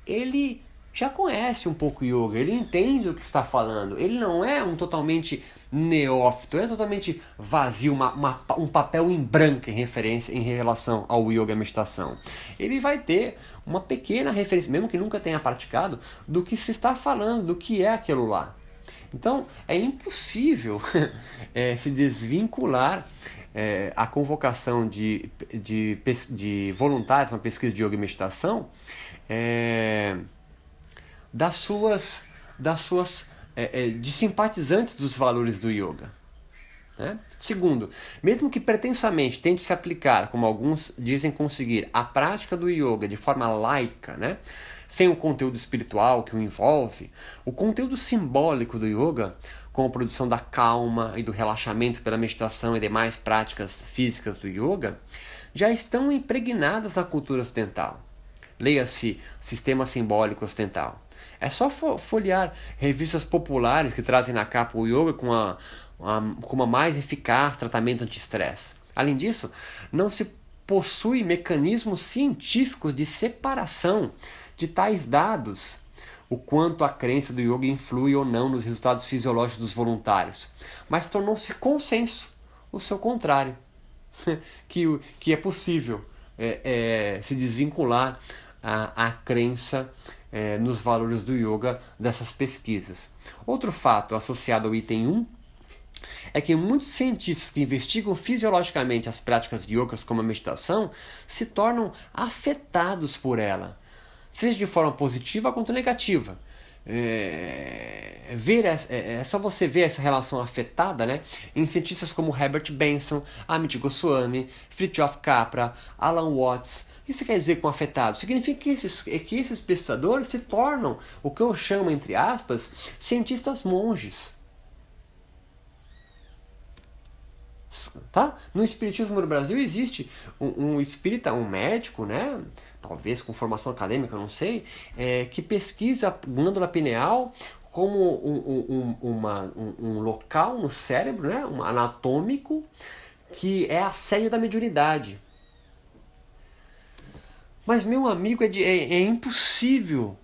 ele já conhece um pouco yoga, ele entende o que está falando, ele não é um totalmente neófito, é totalmente vazio, uma, uma, um papel em branco em referência em relação ao yoga e meditação. Ele vai ter uma pequena referência, mesmo que nunca tenha praticado, do que se está falando, do que é aquilo lá. Então é impossível é, se desvincular é, a convocação de, de, de voluntários para pesquisa de yoga e meditação é, das suas, das suas é, é, de simpatizantes dos valores do yoga. Né? Segundo, mesmo que pretensamente tente se aplicar, como alguns dizem conseguir, a prática do yoga de forma laica, né? sem o conteúdo espiritual que o envolve, o conteúdo simbólico do yoga, com a produção da calma e do relaxamento pela meditação e demais práticas físicas do yoga, já estão impregnadas na cultura ocidental. Leia-se sistema simbólico ocidental. É só folhear revistas populares que trazem na capa o yoga com uma, com uma mais eficaz tratamento anti-estresse. Além disso, não se possui mecanismos científicos de separação de tais dados, o quanto a crença do yoga influi ou não nos resultados fisiológicos dos voluntários, mas tornou-se consenso o seu contrário, que, que é possível é, é, se desvincular a, a crença é, nos valores do yoga dessas pesquisas. Outro fato associado ao item 1 é que muitos cientistas que investigam fisiologicamente as práticas de yoga como a meditação se tornam afetados por ela, seja de forma positiva quanto negativa. É, ver é, é, só você ver essa relação afetada né, em cientistas como Herbert Benson, Amit Goswami, Fritjof Capra, Alan Watts, que isso quer dizer com afetado? Significa que esses, que esses pesquisadores se tornam o que eu chamo, entre aspas, cientistas monges. Tá? No espiritismo no Brasil existe um, um espírita, um médico, né? talvez com formação acadêmica, não sei, é, que pesquisa a glândula pineal como um, um, uma, um, local no cérebro, né? um anatômico, que é a sede da mediunidade. Mas, meu amigo, é, de, é, é impossível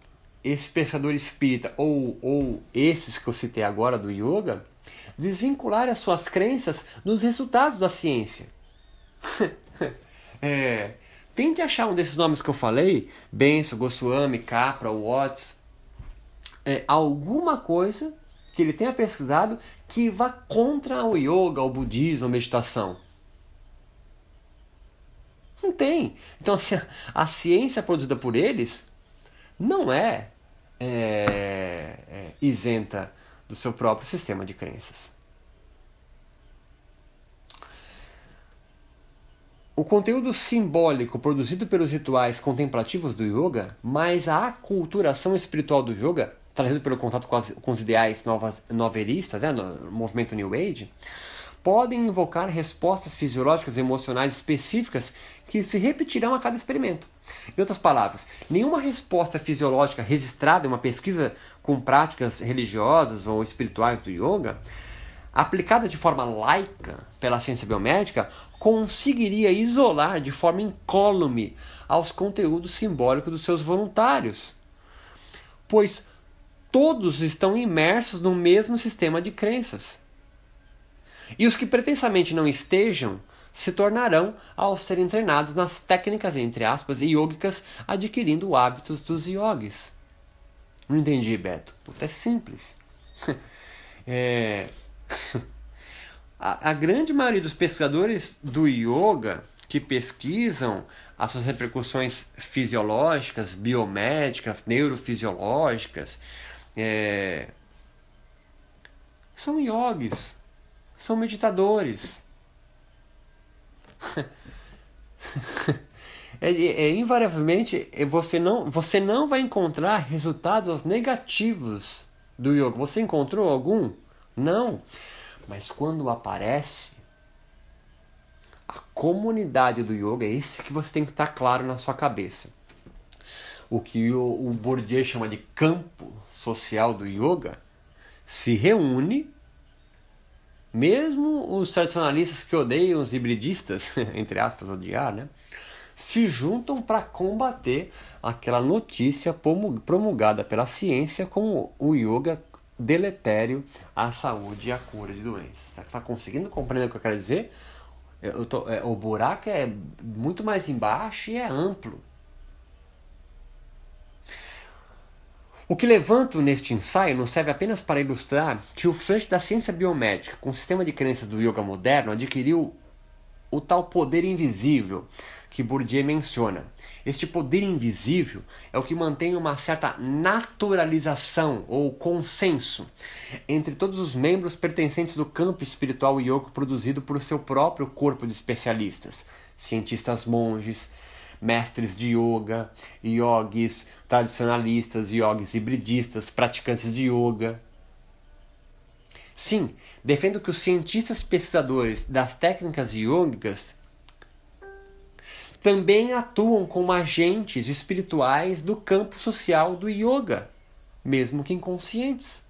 esse pensador espírita ou, ou esses que eu citei agora do yoga desvincular as suas crenças nos resultados da ciência. é, Tente achar um desses nomes que eu falei, Benson, Goswami, Capra, Watts, é, alguma coisa que ele tenha pesquisado que vá contra o yoga, o budismo, a meditação. Não tem. Então, assim, a ciência produzida por eles não é, é, é isenta do seu próprio sistema de crenças. O conteúdo simbólico produzido pelos rituais contemplativos do yoga, mais a aculturação espiritual do yoga, trazido pelo contato com, as, com os ideais novas, novelistas, né, no movimento New Age, podem invocar respostas fisiológicas e emocionais específicas que se repetirão a cada experimento. Em outras palavras, nenhuma resposta fisiológica registrada em uma pesquisa com práticas religiosas ou espirituais do yoga, aplicada de forma laica pela ciência biomédica, conseguiria isolar de forma incólume aos conteúdos simbólicos dos seus voluntários. Pois todos estão imersos no mesmo sistema de crenças. E os que pretensamente não estejam se tornarão, ao serem treinados nas técnicas, entre aspas, yogicas, adquirindo hábitos dos yogis. Não entendi, Beto. Puta, é simples. é... a, a grande maioria dos pesquisadores do yoga que pesquisam as suas repercussões fisiológicas, biomédicas, neurofisiológicas, é... são yogis, são meditadores. é, é, invariavelmente você não, você não vai encontrar resultados negativos do yoga. Você encontrou algum? Não. Mas quando aparece, a comunidade do yoga é esse que você tem que estar claro na sua cabeça. O que o, o Bourdieu chama de campo social do yoga se reúne mesmo os tradicionalistas que odeiam os hibridistas, entre aspas, odiar, né? Se juntam para combater aquela notícia promulgada pela ciência como o yoga deletério à saúde e à cura de doenças. Está tá conseguindo compreender o que eu quero dizer? Eu tô, é, o buraco é muito mais embaixo e é amplo. O que levanto neste ensaio não serve apenas para ilustrar que o fluxo da ciência biomédica com o sistema de crenças do yoga moderno adquiriu o tal poder invisível que Bourdieu menciona. Este poder invisível é o que mantém uma certa naturalização ou consenso entre todos os membros pertencentes do campo espiritual yoga produzido por seu próprio corpo de especialistas, cientistas monges, mestres de yoga, yogis, tradicionalistas, yogis hibridistas, praticantes de yoga. Sim, defendo que os cientistas pesquisadores das técnicas yogicas também atuam como agentes espirituais do campo social do yoga, mesmo que inconscientes.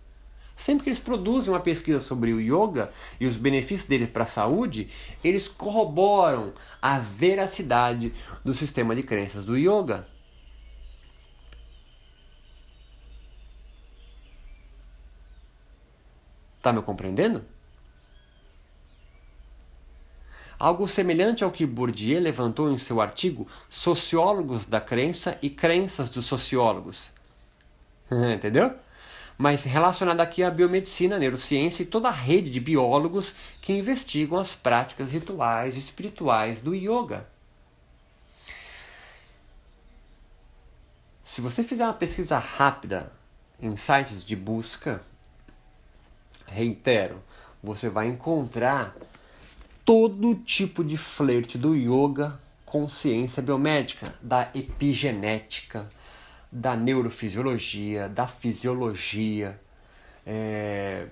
Sempre que eles produzem uma pesquisa sobre o yoga e os benefícios dele para a saúde, eles corroboram a veracidade do sistema de crenças do yoga. Está me compreendendo? Algo semelhante ao que Bourdieu levantou em seu artigo Sociólogos da Crença e Crenças dos Sociólogos. Entendeu? mas relacionada aqui à biomedicina, à neurociência e toda a rede de biólogos que investigam as práticas rituais e espirituais do yoga. Se você fizer uma pesquisa rápida em sites de busca, reitero, você vai encontrar todo tipo de flerte do yoga com ciência biomédica, da epigenética, da neurofisiologia, da fisiologia, é,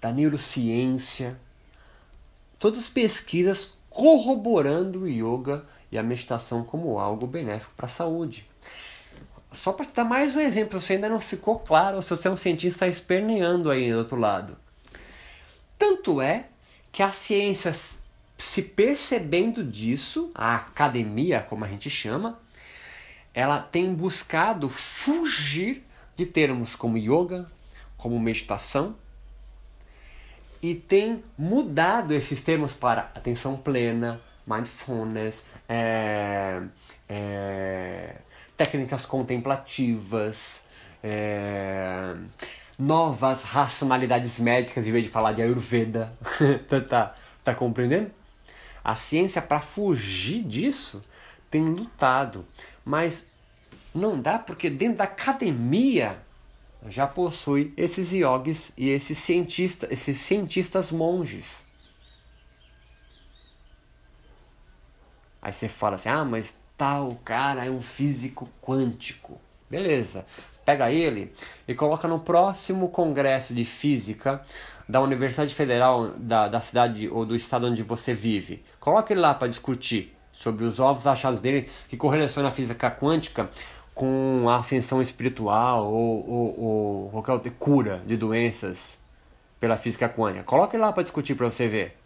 da neurociência, todas as pesquisas corroborando o yoga e a meditação como algo benéfico para a saúde. Só para dar mais um exemplo, se ainda não ficou claro, se você é um cientista esperneando aí do outro lado. Tanto é que a ciência, se percebendo disso, a academia, como a gente chama, ela tem buscado fugir de termos como yoga, como meditação, e tem mudado esses termos para atenção plena, mindfulness, é, é, técnicas contemplativas, é, novas racionalidades médicas em vez de falar de Ayurveda. tá, tá, tá compreendendo? A ciência, para fugir disso, tem lutado. Mas não dá porque dentro da academia já possui esses yogis e esses cientistas, esses cientistas monges. Aí você fala assim: "Ah, mas tal cara é um físico quântico". Beleza. Pega ele e coloca no próximo congresso de física da Universidade Federal da, da cidade ou do estado onde você vive. Coloca ele lá para discutir sobre os ovos achados dele que correlaciona a física quântica com a ascensão espiritual ou, ou, ou qualquer cura de doenças pela física quântica. Coloque lá para discutir para você ver.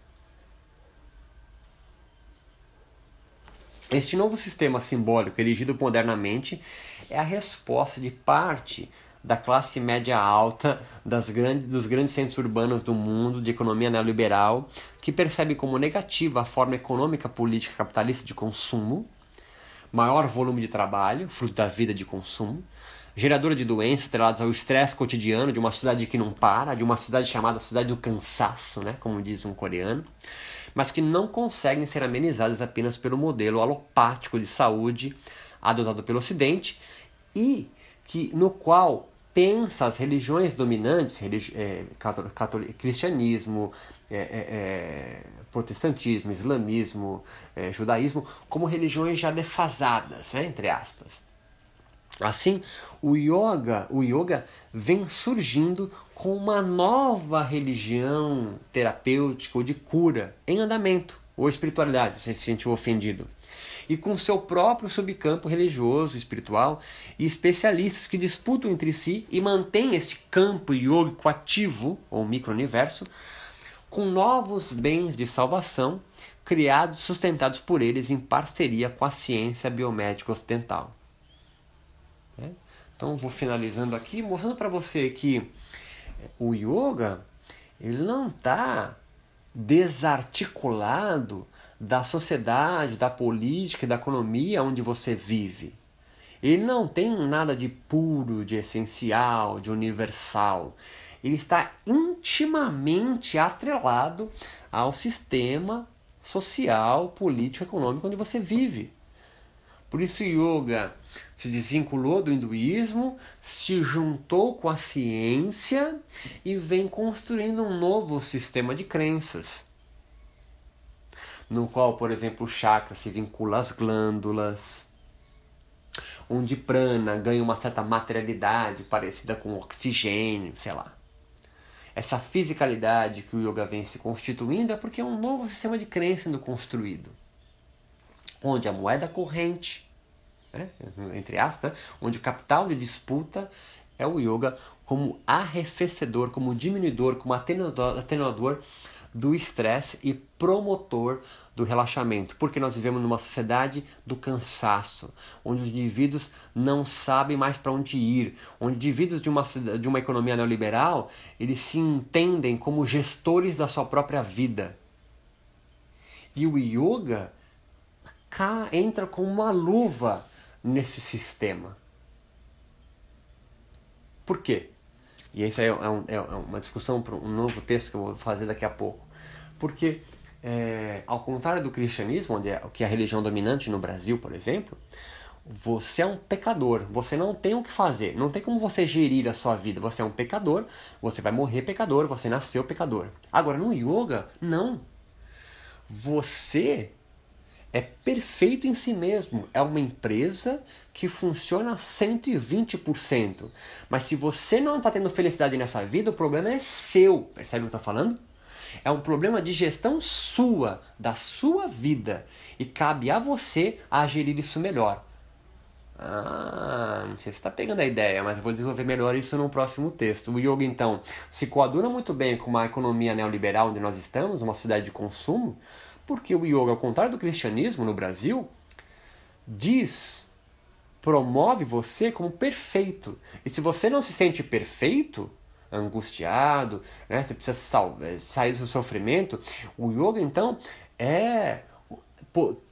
Este novo sistema simbólico erigido modernamente é a resposta de parte da classe média alta das grandes, dos grandes centros urbanos do mundo de economia neoliberal que percebe como negativa a forma econômica política capitalista de consumo maior volume de trabalho, fruto da vida de consumo, geradora de doenças atreladas ao estresse cotidiano de uma sociedade que não para, de uma sociedade chamada sociedade do cansaço, né, como diz um coreano, mas que não conseguem ser amenizadas apenas pelo modelo alopático de saúde adotado pelo Ocidente e que no qual pensa as religiões dominantes, religi é, cristianismo, é, é, é, protestantismo, islamismo, é, judaísmo, como religiões já defasadas, né, entre aspas. Assim, o yoga, o yoga vem surgindo com uma nova religião terapêutica ou de cura em andamento, ou espiritualidade, você se sentiu ofendido. E com seu próprio subcampo religioso, espiritual e especialistas que disputam entre si e mantêm este campo yogico ativo, ou micro-universo, com novos bens de salvação criados sustentados por eles em parceria com a ciência biomédica ocidental. É? Então vou finalizando aqui mostrando para você que o yoga ele não está desarticulado da sociedade, da política da economia onde você vive. Ele não tem nada de puro, de essencial, de universal ele está intimamente atrelado ao sistema social, político, econômico onde você vive. Por isso, yoga se desvinculou do hinduísmo, se juntou com a ciência e vem construindo um novo sistema de crenças. No qual, por exemplo, o chakra se vincula às glândulas, onde prana ganha uma certa materialidade parecida com oxigênio, sei lá essa fisicalidade que o yoga vem se constituindo é porque é um novo sistema de crença sendo construído. Onde a moeda corrente, né, entre aspas, onde o capital de disputa é o yoga como arrefecedor, como diminuidor, como atenuador, atenuador do estresse e promotor do relaxamento, porque nós vivemos numa sociedade do cansaço, onde os indivíduos não sabem mais para onde ir, onde indivíduos de uma, de uma economia neoliberal, eles se entendem como gestores da sua própria vida. E o yoga cá entra com uma luva nesse sistema. Por quê? E isso é, um, é uma discussão para um novo texto que eu vou fazer daqui a pouco. Porque, é, ao contrário do cristianismo, onde é, que é a religião dominante no Brasil, por exemplo, você é um pecador, você não tem o que fazer, não tem como você gerir a sua vida. Você é um pecador, você vai morrer pecador, você nasceu pecador. Agora, no yoga, não. Você é perfeito em si mesmo. É uma empresa que funciona 120%. Mas se você não está tendo felicidade nessa vida, o problema é seu. Percebe o que eu estou falando? É um problema de gestão sua, da sua vida. E cabe a você a gerir isso melhor. Ah, não sei se está pegando a ideia, mas eu vou desenvolver melhor isso no próximo texto. O yoga, então, se coaduna muito bem com uma economia neoliberal onde nós estamos, uma cidade de consumo, porque o yoga, ao contrário do cristianismo no Brasil, diz, promove você como perfeito. E se você não se sente perfeito, angustiado, né? você precisa sair do sofrimento. O yoga, então, é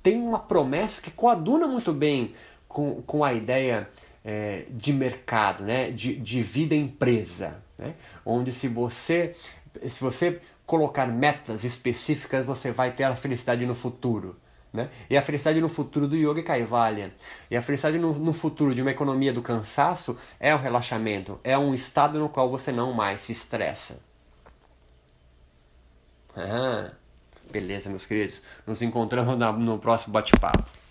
tem uma promessa que coaduna muito bem com, com a ideia é, de mercado, né? de, de vida empresa, né? onde se você, se você colocar metas específicas, você vai ter a felicidade no futuro. Né? E a felicidade no futuro do yoga é Kaivalya. E a felicidade no, no, futuro de uma economia do cansaço é o relaxamento, é um estado no qual você não mais se estressa. Ah, beleza, meus queridos. Nos encontramos no próximo bate-papo.